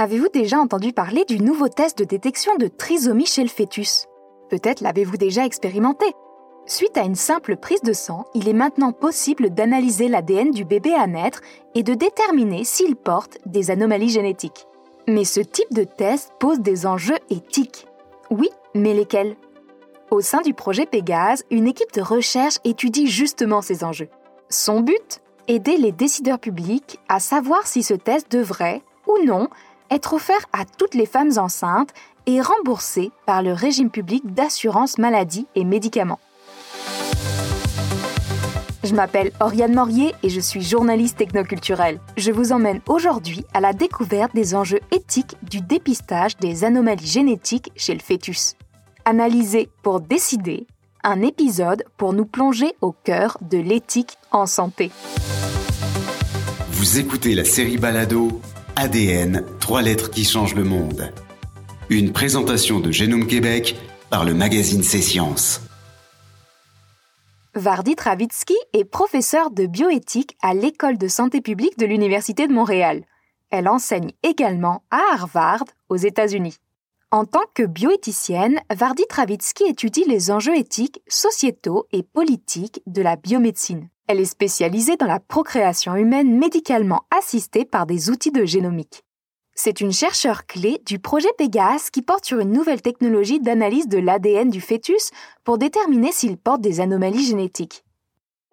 Avez-vous déjà entendu parler du nouveau test de détection de trisomie chez le fœtus? Peut-être l'avez-vous déjà expérimenté. Suite à une simple prise de sang, il est maintenant possible d'analyser l'ADN du bébé à naître et de déterminer s'il porte des anomalies génétiques. Mais ce type de test pose des enjeux éthiques. Oui, mais lesquels? Au sein du projet Pégase, une équipe de recherche étudie justement ces enjeux. Son but? Aider les décideurs publics à savoir si ce test devrait, ou non, être offert à toutes les femmes enceintes et remboursé par le régime public d'assurance maladie et médicaments. Je m'appelle Oriane Morier et je suis journaliste technoculturelle. Je vous emmène aujourd'hui à la découverte des enjeux éthiques du dépistage des anomalies génétiques chez le fœtus. Analyser pour décider, un épisode pour nous plonger au cœur de l'éthique en santé. Vous écoutez la série Balado ADN, trois lettres qui changent le monde. Une présentation de Génome Québec par le magazine C'est Sciences. Vardit Ravitsky est professeure de bioéthique à l'École de santé publique de l'Université de Montréal. Elle enseigne également à Harvard, aux États-Unis. En tant que bioéthicienne, Vardit Ravitsky étudie les enjeux éthiques, sociétaux et politiques de la biomédecine. Elle est spécialisée dans la procréation humaine médicalement assistée par des outils de génomique. C'est une chercheure clé du projet Pegasus qui porte sur une nouvelle technologie d'analyse de l'ADN du fœtus pour déterminer s'il porte des anomalies génétiques.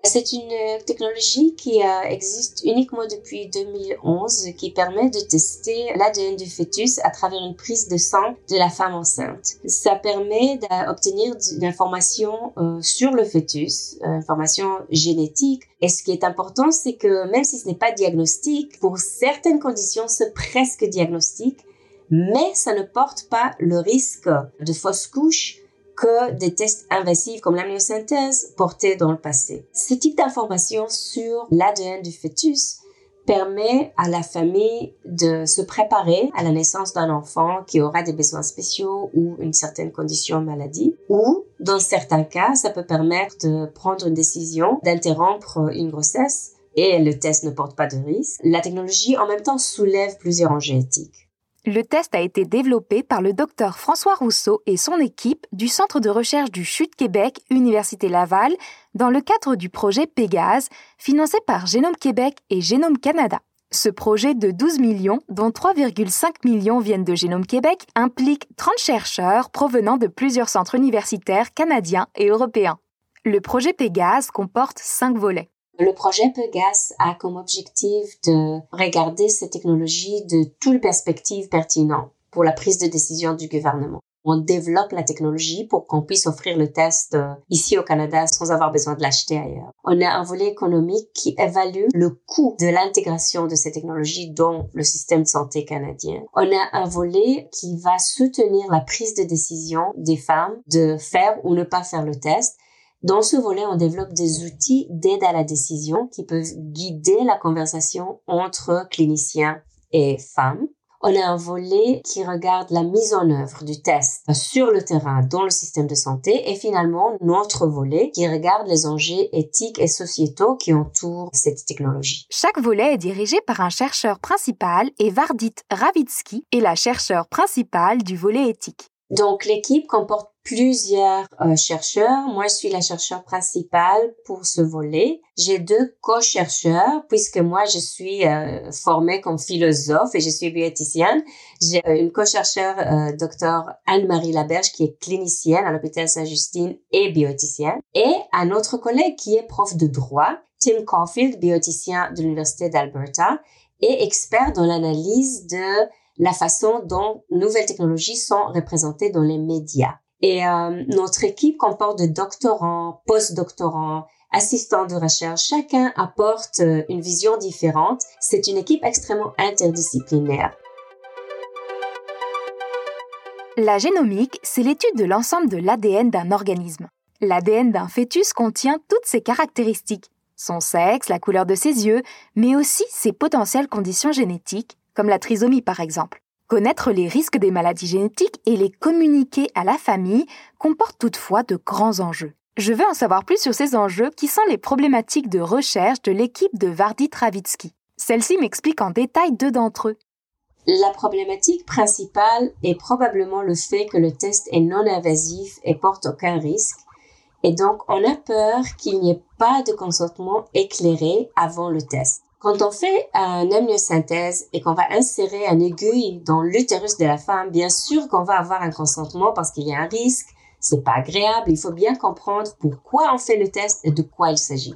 C'est une euh, technologie qui euh, existe uniquement depuis 2011 qui permet de tester l'ADN du fœtus à travers une prise de sang de la femme enceinte. Ça permet d'obtenir de l'information euh, sur le fœtus, information génétique. Et ce qui est important, c'est que même si ce n'est pas diagnostique, pour certaines conditions, c'est presque diagnostique, mais ça ne porte pas le risque de fausse couche que des tests invasifs comme l'amniosynthèse portaient dans le passé. Ce type d'information sur l'ADN du fœtus permet à la famille de se préparer à la naissance d'un enfant qui aura des besoins spéciaux ou une certaine condition maladie ou dans certains cas, ça peut permettre de prendre une décision d'interrompre une grossesse et le test ne porte pas de risque. La technologie en même temps soulève plusieurs enjeux éthiques. Le test a été développé par le docteur François Rousseau et son équipe du Centre de recherche du CHUT Québec, Université Laval, dans le cadre du projet Pégase, financé par Génome Québec et Génome Canada. Ce projet de 12 millions, dont 3,5 millions viennent de Génome Québec, implique 30 chercheurs provenant de plusieurs centres universitaires canadiens et européens. Le projet Pégase comporte 5 volets. Le projet Pegas a comme objectif de regarder ces technologies de toutes les perspectives pertinentes pour la prise de décision du gouvernement. On développe la technologie pour qu'on puisse offrir le test euh, ici au Canada sans avoir besoin de l'acheter ailleurs. On a un volet économique qui évalue le coût de l'intégration de ces technologies dans le système de santé canadien. On a un volet qui va soutenir la prise de décision des femmes de faire ou ne pas faire le test dans ce volet, on développe des outils d'aide à la décision qui peuvent guider la conversation entre cliniciens et femmes. On a un volet qui regarde la mise en œuvre du test sur le terrain dans le système de santé et finalement notre volet qui regarde les enjeux éthiques et sociétaux qui entourent cette technologie. Chaque volet est dirigé par un chercheur principal et Vardit Ravitsky est la chercheure principale du volet éthique. Donc l'équipe comporte plusieurs euh, chercheurs. Moi, je suis la chercheure principale pour ce volet. J'ai deux co-chercheurs puisque moi, je suis euh, formée comme philosophe et je suis bioéthicienne. J'ai euh, une co-chercheure, euh, docteur Anne-Marie Laberge, qui est clinicienne à l'hôpital Saint-Justine et bioéthicienne. Et un autre collègue qui est prof de droit, Tim Caulfield, bioéthicien de l'Université d'Alberta et expert dans l'analyse de la façon dont nouvelles technologies sont représentées dans les médias. Et euh, notre équipe comporte de doctorants, post-doctorants, assistants de recherche. Chacun apporte euh, une vision différente. C'est une équipe extrêmement interdisciplinaire. La génomique, c'est l'étude de l'ensemble de l'ADN d'un organisme. L'ADN d'un fœtus contient toutes ses caractéristiques, son sexe, la couleur de ses yeux, mais aussi ses potentielles conditions génétiques, comme la trisomie par exemple. Connaître les risques des maladies génétiques et les communiquer à la famille comporte toutefois de grands enjeux. Je veux en savoir plus sur ces enjeux qui sont les problématiques de recherche de l'équipe de Vardy Travitsky. Celle-ci m'explique en détail deux d'entre eux. La problématique principale est probablement le fait que le test est non invasif et porte aucun risque. Et donc, on a peur qu'il n'y ait pas de consentement éclairé avant le test. Quand on fait un amniosynthèse et qu'on va insérer un aiguille dans l'utérus de la femme, bien sûr qu'on va avoir un consentement parce qu'il y a un risque, c'est pas agréable, il faut bien comprendre pourquoi on fait le test et de quoi il s'agit.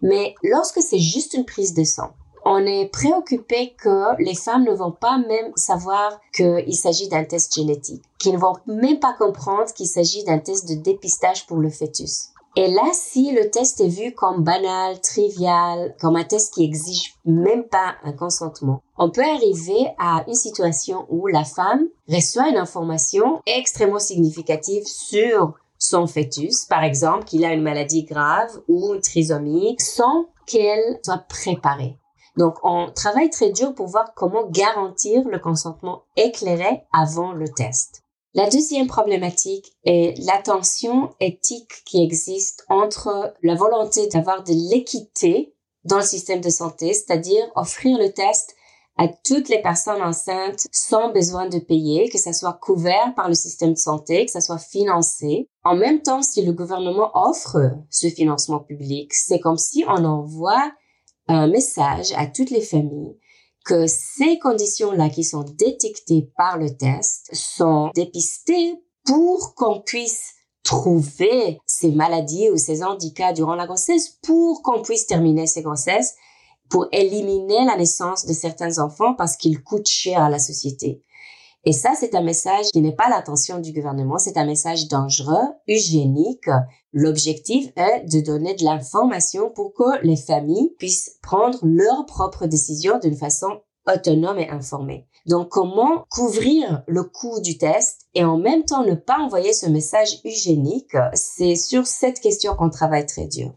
Mais lorsque c'est juste une prise de sang, on est préoccupé que les femmes ne vont pas même savoir qu'il s'agit d'un test génétique, qu'ils ne vont même pas comprendre qu'il s'agit d'un test de dépistage pour le fœtus. Et là, si le test est vu comme banal, trivial, comme un test qui exige même pas un consentement, on peut arriver à une situation où la femme reçoit une information extrêmement significative sur son fœtus, par exemple qu'il a une maladie grave ou une trisomie, sans qu'elle soit préparée. Donc, on travaille très dur pour voir comment garantir le consentement éclairé avant le test. La deuxième problématique est la tension éthique qui existe entre la volonté d'avoir de l'équité dans le système de santé, c'est-à-dire offrir le test à toutes les personnes enceintes sans besoin de payer, que ça soit couvert par le système de santé, que ça soit financé. En même temps, si le gouvernement offre ce financement public, c'est comme si on envoie un message à toutes les familles que ces conditions-là qui sont détectées par le test sont dépistées pour qu'on puisse trouver ces maladies ou ces handicaps durant la grossesse pour qu'on puisse terminer ces grossesses pour éliminer la naissance de certains enfants parce qu'ils coûtent cher à la société. Et ça, c'est un message qui n'est pas l'attention du gouvernement, c'est un message dangereux, hygiénique. L'objectif est de donner de l'information pour que les familles puissent prendre leurs propres décisions d'une façon autonome et informée. Donc, comment couvrir le coût du test et en même temps ne pas envoyer ce message hygiénique, c'est sur cette question qu'on travaille très dur.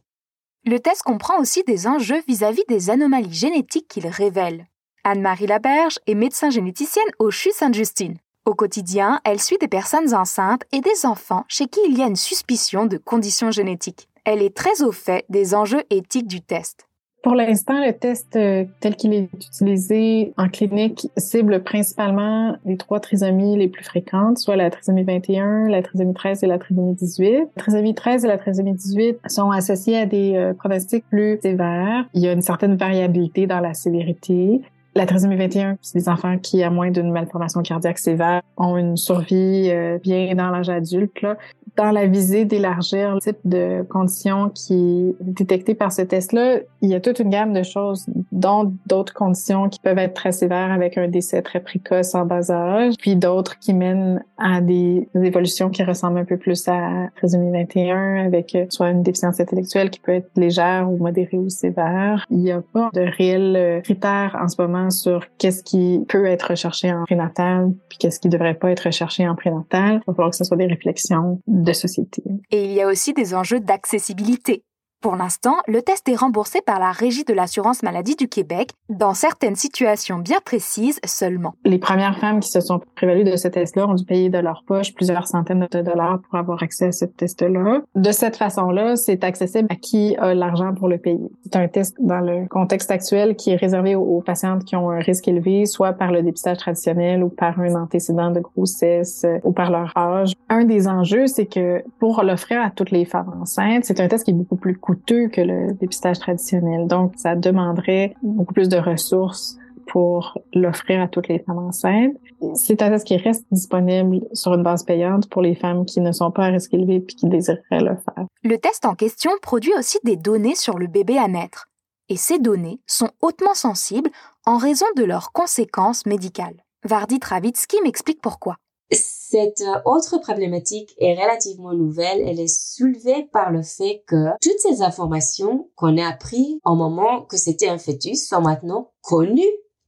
Le test comprend aussi des enjeux vis-à-vis des anomalies génétiques qu'il révèle. Anne-Marie Laberge est médecin généticienne au CHU Sainte-Justine. Au quotidien, elle suit des personnes enceintes et des enfants chez qui il y a une suspicion de conditions génétiques. Elle est très au fait des enjeux éthiques du test. Pour l'instant, le test euh, tel qu'il est utilisé en clinique cible principalement les trois trisomies les plus fréquentes, soit la trisomie 21, la trisomie 13 et la trisomie 18. La trisomie 13 et la trisomie 18 sont associées à des euh, pronostics plus sévères. Il y a une certaine variabilité dans la sévérité. La trisomie 21, c'est des enfants qui, à moins d'une malformation cardiaque sévère, ont une survie euh, bien dans l'âge adulte. Là dans la visée d'élargir le type de conditions qui est détectée par ce test-là, il y a toute une gamme de choses, dont d'autres conditions qui peuvent être très sévères avec un décès très précoce en bas âge, puis d'autres qui mènent à des, évolutions qui ressemblent un peu plus à trisomie 21 avec euh, soit une déficience intellectuelle qui peut être légère ou modérée ou sévère. Il n'y a pas de réels euh, critères en ce moment sur qu'est-ce qui peut être recherché en prénatal puis qu'est-ce qui devrait pas être recherché en prénatal. Il va falloir que ce soit des réflexions de société. Et il y a aussi des enjeux d'accessibilité. Pour l'instant, le test est remboursé par la Régie de l'assurance maladie du Québec dans certaines situations bien précises seulement. Les premières femmes qui se sont prévalues de ce test-là ont dû payer de leur poche plusieurs centaines de dollars pour avoir accès à ce test-là. De cette façon-là, c'est accessible à qui a l'argent pour le payer. C'est un test dans le contexte actuel qui est réservé aux, patientes qui ont un risque élevé, soit par le dépistage traditionnel ou par un antécédent de grossesse euh, ou par leur âge. Un des enjeux, c'est que pour l'offrir à toutes les femmes enceintes, c'est un test qui est beaucoup plus coûteux que le dépistage traditionnel. Donc, ça demanderait beaucoup plus de ressources pour l'offrir à toutes les femmes enceintes. C'est un test qui reste disponible sur une base payante pour les femmes qui ne sont pas à risque élevé et qui désireraient le faire. Le test en question produit aussi des données sur le bébé à naître. Et ces données sont hautement sensibles en raison de leurs conséquences médicales. Vardi Travitsky m'explique pourquoi. Cette euh, autre problématique est relativement nouvelle. Elle est soulevée par le fait que toutes ces informations qu'on a apprises au moment que c'était un fœtus sont maintenant connues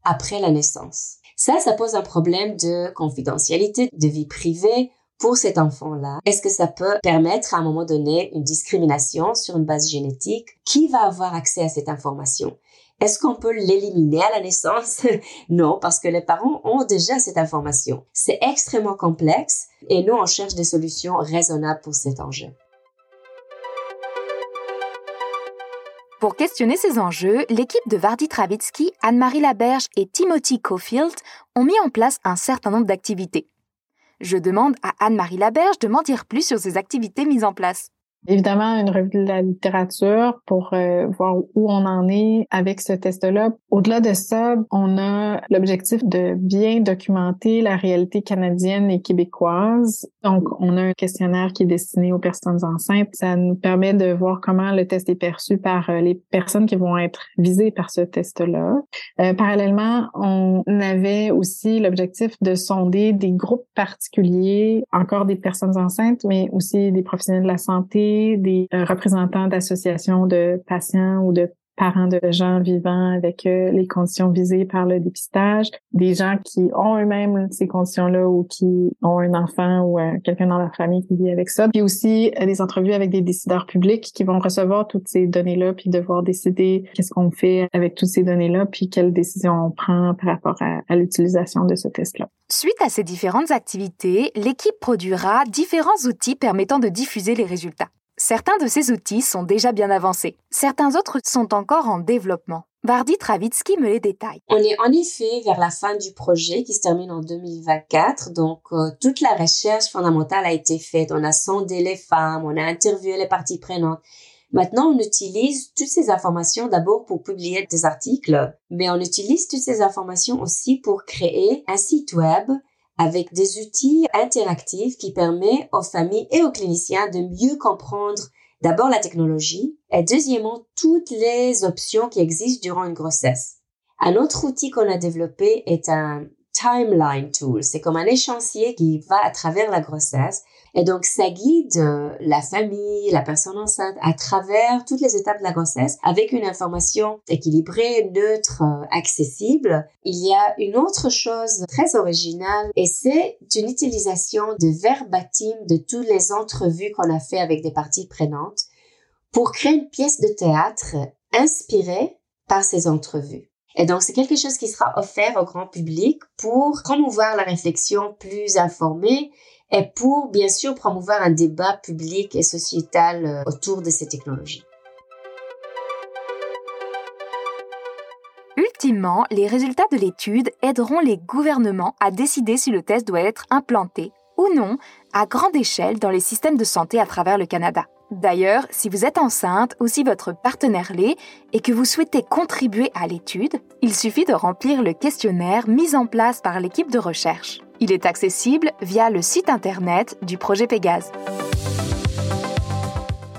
après la naissance. Ça, ça pose un problème de confidentialité, de vie privée pour cet enfant-là. Est-ce que ça peut permettre à un moment donné une discrimination sur une base génétique? Qui va avoir accès à cette information? Est-ce qu'on peut l'éliminer à la naissance? Non, parce que les parents ont déjà cette information. C'est extrêmement complexe et nous, on cherche des solutions raisonnables pour cet enjeu. Pour questionner ces enjeux, l'équipe de Vardy Travitsky, Anne-Marie Laberge et Timothy Cofield ont mis en place un certain nombre d'activités. Je demande à Anne-Marie Laberge de m'en dire plus sur ces activités mises en place. Évidemment, une revue de la littérature pour euh, voir où on en est avec ce test-là. Au-delà de ça, on a l'objectif de bien documenter la réalité canadienne et québécoise. Donc, on a un questionnaire qui est destiné aux personnes enceintes. Ça nous permet de voir comment le test est perçu par euh, les personnes qui vont être visées par ce test-là. Euh, parallèlement, on avait aussi l'objectif de sonder des groupes particuliers, encore des personnes enceintes, mais aussi des professionnels de la santé, des euh, représentants d'associations de patients ou de parents de gens vivant avec euh, les conditions visées par le dépistage, des gens qui ont eux-mêmes ces conditions-là ou qui ont un enfant ou euh, quelqu'un dans leur famille qui vit avec ça, puis aussi des entrevues avec des décideurs publics qui vont recevoir toutes ces données-là puis devoir décider qu'est-ce qu'on fait avec toutes ces données-là puis quelles décisions on prend par rapport à l'utilisation de ce test-là. Suite à ces différentes activités, l'équipe produira différents outils permettant de diffuser les résultats. Certains de ces outils sont déjà bien avancés. Certains autres sont encore en développement. Vardy Travitsky me les détaille. On est en effet vers la fin du projet qui se termine en 2024. Donc, euh, toute la recherche fondamentale a été faite. On a sondé les femmes, on a interviewé les parties prenantes. Maintenant, on utilise toutes ces informations d'abord pour publier des articles, mais on utilise toutes ces informations aussi pour créer un site web avec des outils interactifs qui permettent aux familles et aux cliniciens de mieux comprendre d'abord la technologie et deuxièmement toutes les options qui existent durant une grossesse. Un autre outil qu'on a développé est un timeline tool. C'est comme un échancier qui va à travers la grossesse et donc, ça guide euh, la famille, la personne enceinte à travers toutes les étapes de la grossesse avec une information équilibrée, neutre, euh, accessible. Il y a une autre chose très originale et c'est une utilisation de verbatim de toutes les entrevues qu'on a fait avec des parties prenantes pour créer une pièce de théâtre inspirée par ces entrevues. Et donc, c'est quelque chose qui sera offert au grand public pour promouvoir la réflexion plus informée et pour bien sûr promouvoir un débat public et sociétal euh, autour de ces technologies. Ultimement, les résultats de l'étude aideront les gouvernements à décider si le test doit être implanté ou non à grande échelle dans les systèmes de santé à travers le Canada. D'ailleurs, si vous êtes enceinte ou si votre partenaire l'est et que vous souhaitez contribuer à l'étude, il suffit de remplir le questionnaire mis en place par l'équipe de recherche. Il est accessible via le site internet du projet Pégase.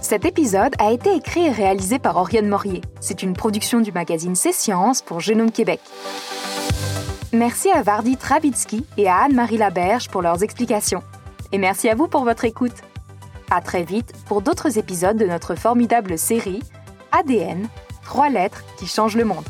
Cet épisode a été écrit et réalisé par Oriane Morier. C'est une production du magazine C'est Sciences pour Génome Québec. Merci à Vardy Travitsky et à Anne-Marie Laberge pour leurs explications. Et merci à vous pour votre écoute. À très vite pour d'autres épisodes de notre formidable série ADN, trois lettres qui changent le monde.